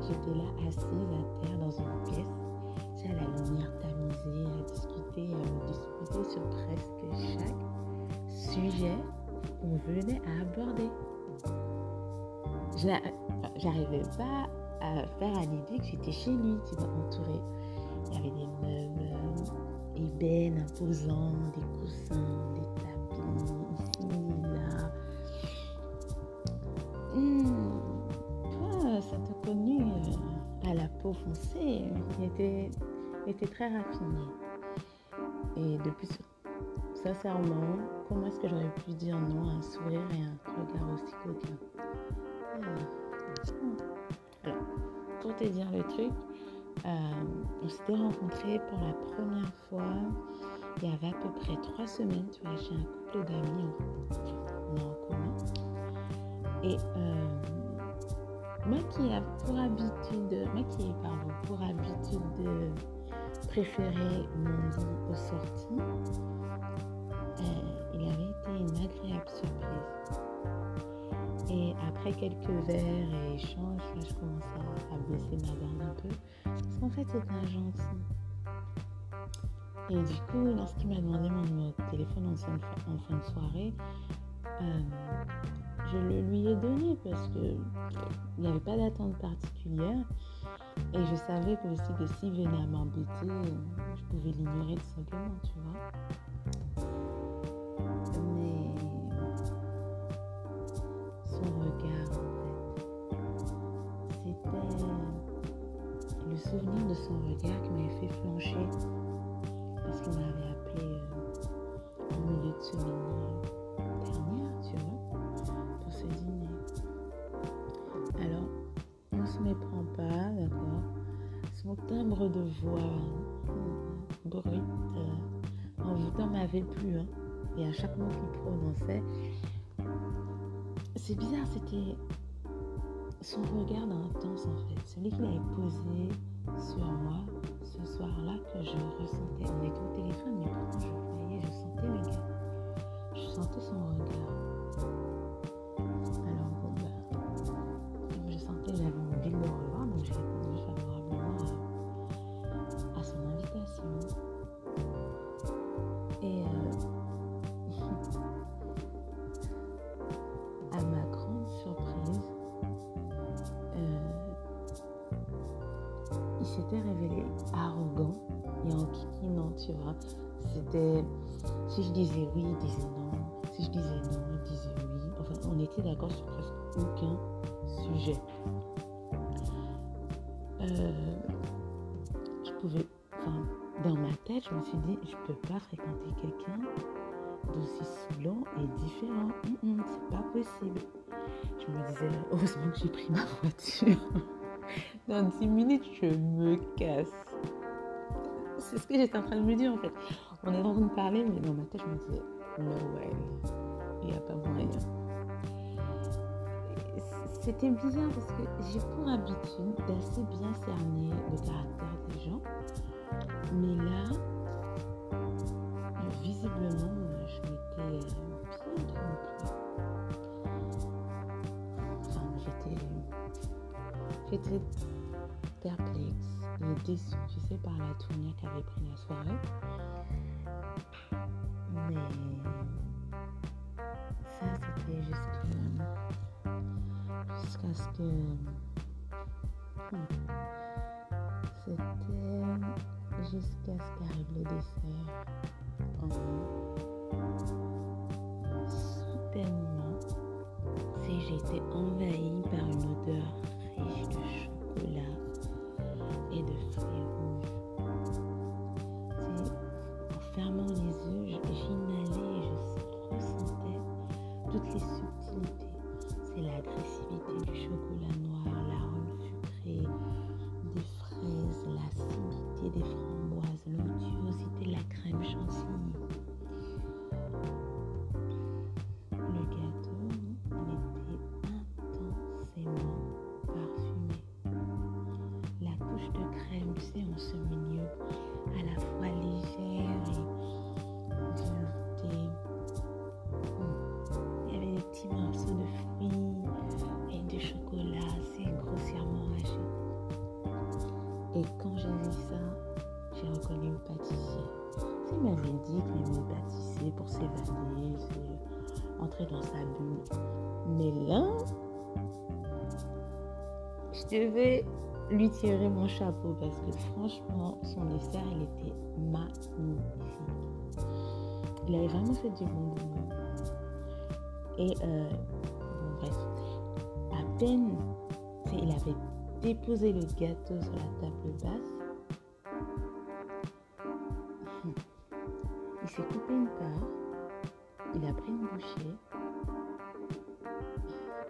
j'étais là assise à terre dans une pièce, à la lumière tamisée, à discuter, à discuter sur presque chaque sujet qu'on venait à aborder j'arrivais pas à faire à l'idée que j'étais chez lui, tu vois, entourée. Il y avait des meubles euh, ébènes imposants, des coussins, des tapis, peau foncée. Il était, était très raffiné. Et depuis, sincèrement, comment est-ce que j'aurais pu dire non à un sourire et un regard aussi coquin alors, pour te dire le truc, euh, on s'était rencontrés pour la première fois il y avait à peu près trois semaines. Tu vois, j'ai un couple d'amis en, commun. Et euh, moi qui ai pour habitude, moi qui ai pardon, pour habitude de préférer mon lit aux sorties, euh, il avait été une agréable surprise. Et après quelques verres et échanges, là, je commence à, baisser ma garde un peu. Parce qu'en fait, c'est un gentil. Et du coup, lorsqu'il m'a demandé mon numéro de téléphone en fin, de soirée, euh, je le lui ai donné parce que il n'y avait pas d'attente particulière. Et je savais que aussi que s'il venait à m'embêter, je pouvais l'ignorer tout simplement, tu vois. regard en fait. C'était le souvenir de son regard qui m'avait fait flancher voix euh, brut, envoûtant m'avait plu, hein. et à chaque mot qu'il prononçait, c'est bizarre, c'était son regard intense en fait, celui qu'il avait posé sur moi ce soir-là que je ressentais. On était au téléphone, mais pourtant je voyais, je sentais le gars. Je sentais son regard. Tu vois. C'était. Si je disais oui, il disait non. Si je disais non, il disait oui. Enfin, on était d'accord sur presque aucun sujet. Euh, je pouvais. Enfin, dans ma tête, je me suis dit, je peux pas fréquenter quelqu'un d'aussi saoulant et différent. c'est pas possible. Je me disais, heureusement que j'ai pris ma voiture. Dans 10 minutes, je me casse. C'est ce que j'étais en train de me dire en fait. On est en train de parler, mais dans ma tête, je me disais, no way, il n'y a pas moyen. C'était bizarre parce que j'ai pour habitude d'assez bien cerner le caractère des gens. Mais là, visiblement, je m'étais bien trompée. Enfin, j'étais. J'étais tu sais, par la tournure qu'avait pris la soirée. Mais ça, c'était jusqu'à ce que hmm, c'était jusqu'à ce qu'arrive le dessert. Soudainement, j'ai été envahie きです。S'évader, entrer dans sa bulle. Mais là, je devais lui tirer mon chapeau parce que franchement, son dessert, il était magnifique. Il avait vraiment fait du bon boulot. Et euh, bref, à peine, il avait déposé le gâteau sur la table basse. Il s'est coupé une part, il a pris une bouchée,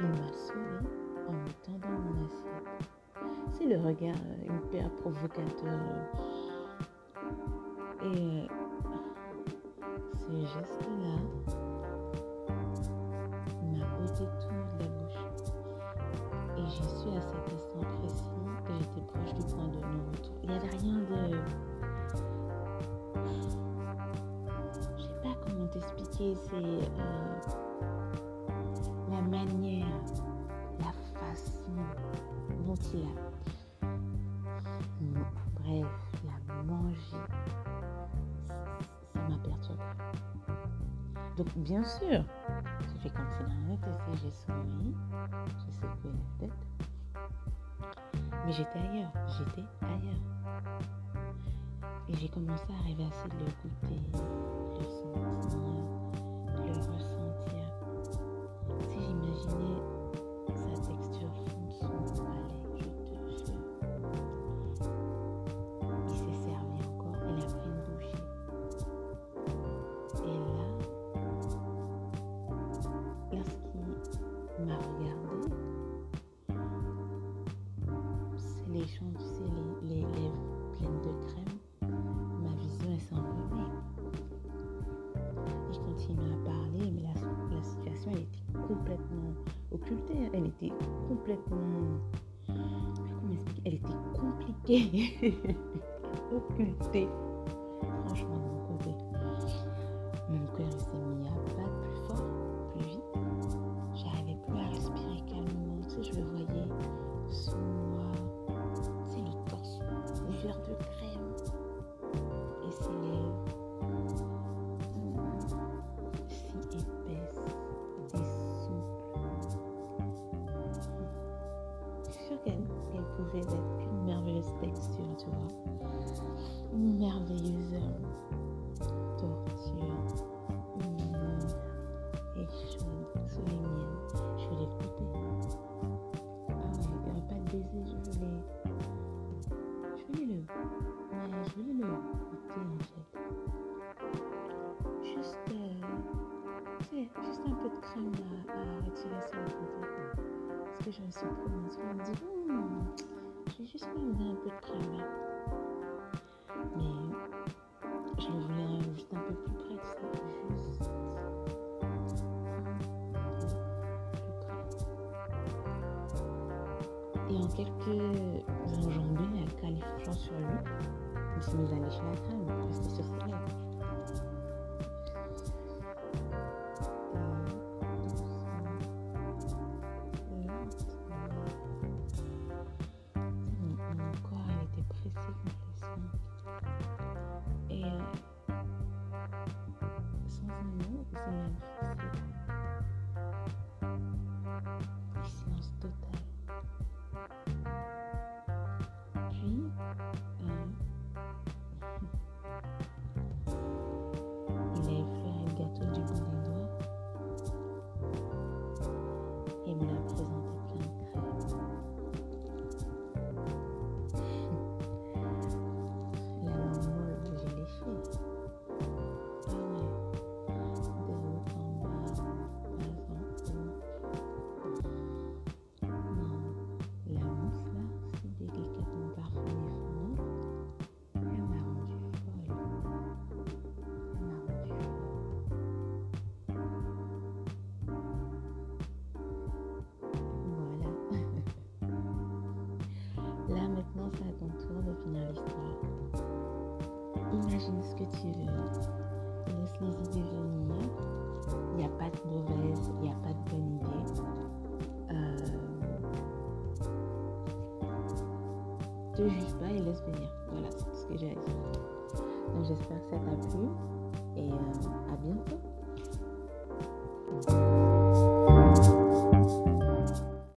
il m'a souri en me tendant mon assiette. C'est le regard euh, hyper provocateur. Et euh, ce geste-là m'a ôté tout la bouche. Et j'y suis à cet C'est euh, la manière, la façon dont il a bref, la manger, ça m'a perturbé. Donc, bien sûr, fait comme si rien n'était j'ai souri, j'ai secoué la tête. Mais j'étais ailleurs, j'étais ailleurs. Et j'ai commencé à de le goûter, le sentir, ressentir. Si j'imaginais elle était complètement. Elle était compliquée, occultée. Franchement, de mon côté. Mon cœur s'est mis à battre plus fort, plus vite. J'arrivais plus à respirer calmement. Tu sais, je le voyais sous moi. C'est le torse vert de. Un peu de crème à, à retirer sur le côté. Parce que je me suis promise, je me dis, hmm, j'ai juste envie un peu de crème là. Mais je le voulais juste un peu plus près ça. Juste Et en quelques enjambées, à califiant sur lui, il s'est mis à lécher la crème, rester sur ses lèvres. cozimento total. Pui do ce que tu veux. Laisse les idées venir? Il n'y a pas de mauvaise, il n'y a pas de bonne idée. Euh, te juge pas et laisse venir. Voilà, ce que j'ai à dire. J'espère que ça t'a plu et euh, à bientôt.